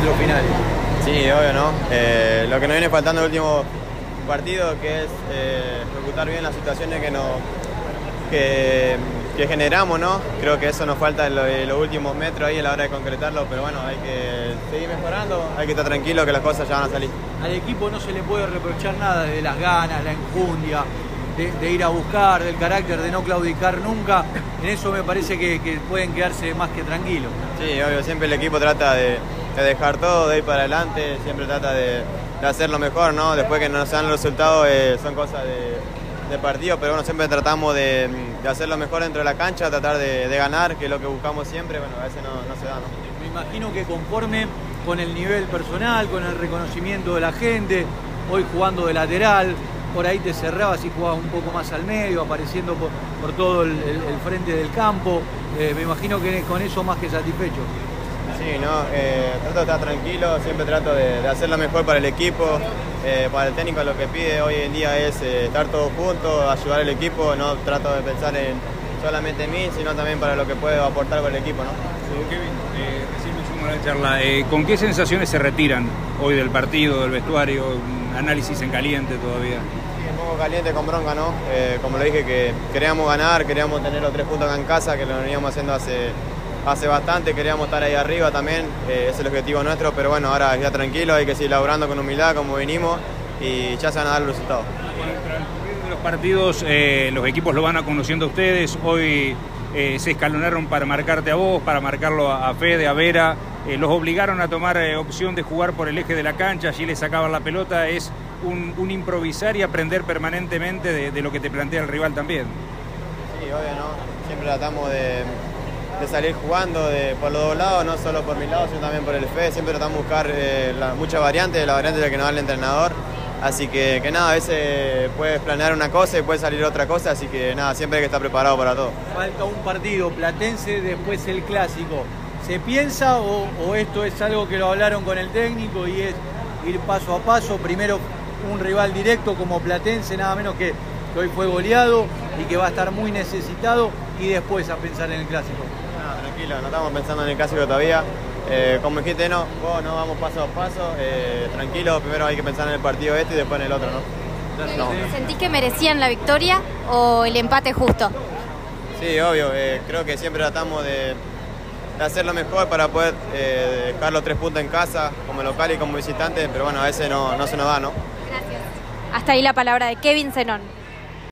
finales. Sí, obvio, ¿no? Eh, lo que nos viene faltando en el último partido, que es eh, ejecutar bien las situaciones que, nos, que, que generamos, ¿no? Creo que eso nos falta en, lo- en los últimos metros ahí a la hora de concretarlo, pero bueno, hay que seguir mejorando, hay que estar tranquilo que las cosas ya van a salir. Al equipo no se le puede reprochar nada de las ganas, la enjundia, de, de ir a buscar, del carácter de no claudicar nunca. En eso me parece que, que pueden quedarse más que tranquilos. Sí, obvio, siempre el equipo trata de, de dejar todo, de ir para adelante, siempre trata de, de hacer lo mejor, ¿no? Después que no nos dan los resultados eh, son cosas de, de partido, pero bueno, siempre tratamos de, de hacer lo mejor dentro de la cancha, tratar de, ganar, que es lo que buscamos siempre, bueno, a veces no, no se da, ¿no? Me imagino que conforme con el nivel personal, con el reconocimiento de la gente, hoy jugando de lateral, por ahí te cerrabas y jugabas un poco más al medio, apareciendo por, por todo el, el- el frente del campo. Eh, me imagino que con eso más que satisfecho. Sí, no, eh, trato de estar tranquilo, siempre trato de, de hacer lo mejor para el equipo, eh, para el técnico lo que pide hoy en día es eh, estar todos juntos, ayudar al equipo, no trato de pensar en solamente en mí, sino también para lo que puedo aportar con el equipo, ¿no? Kevin, eh, recién me sumo a la charla. ¿Con qué sensaciones se retiran hoy del partido, del vestuario? Un análisis en caliente todavía. Sí, un poco caliente con bronca, ¿no? Eh, como lo dije, que queríamos ganar, queríamos tener los tres puntos acá en casa, que lo veníamos haciendo hace, hace bastante, queríamos estar ahí arriba también, eh, es el objetivo nuestro, pero bueno, ahora ya tranquilo, hay que seguir laburando con humildad como venimos y ya se van a dar los resultados. Los partidos, eh, los equipos lo van a conociendo a ustedes. Hoy eh, se escalonaron para marcarte a vos, para marcarlo a, a Fede, a Vera. Los obligaron a tomar opción de jugar por el eje de la cancha, allí les sacaban la pelota. Es un, un improvisar y aprender permanentemente de, de lo que te plantea el rival también. Sí, obvio, ¿no? Siempre tratamos de, de salir jugando de, por los dos lados, no solo por mi lado, sino también por el FE. Siempre tratamos de buscar eh, muchas variantes, la variante es la que nos da el entrenador. Así que, que nada, a veces puedes planear una cosa y puede salir otra cosa, así que nada, siempre hay que estar preparado para todo. Falta un partido platense, después el clásico. ¿Se piensa o, esto es algo que lo hablaron con el técnico y es ir paso a paso? Primero un rival directo como Platense, nada menos que hoy fue goleado y que va a estar muy necesitado y después a pensar en el clásico. Tranquilo, no estamos pensando en el clásico todavía. Eh, como dijiste, no, vos no vamos paso a paso, eh, tranquilo, primero hay que pensar en el partido este y después en el otro, ¿no? No. ¿Sentís que merecían la victoria o el empate justo? Sí, obvio, eh, creo que siempre tratamos de, de hacer lo mejor para poder dejar los tres puntos en casa, como local y como visitante, pero bueno, a veces no, no se nos da, ¿no? Hasta ahí la palabra de Kevin Zenón.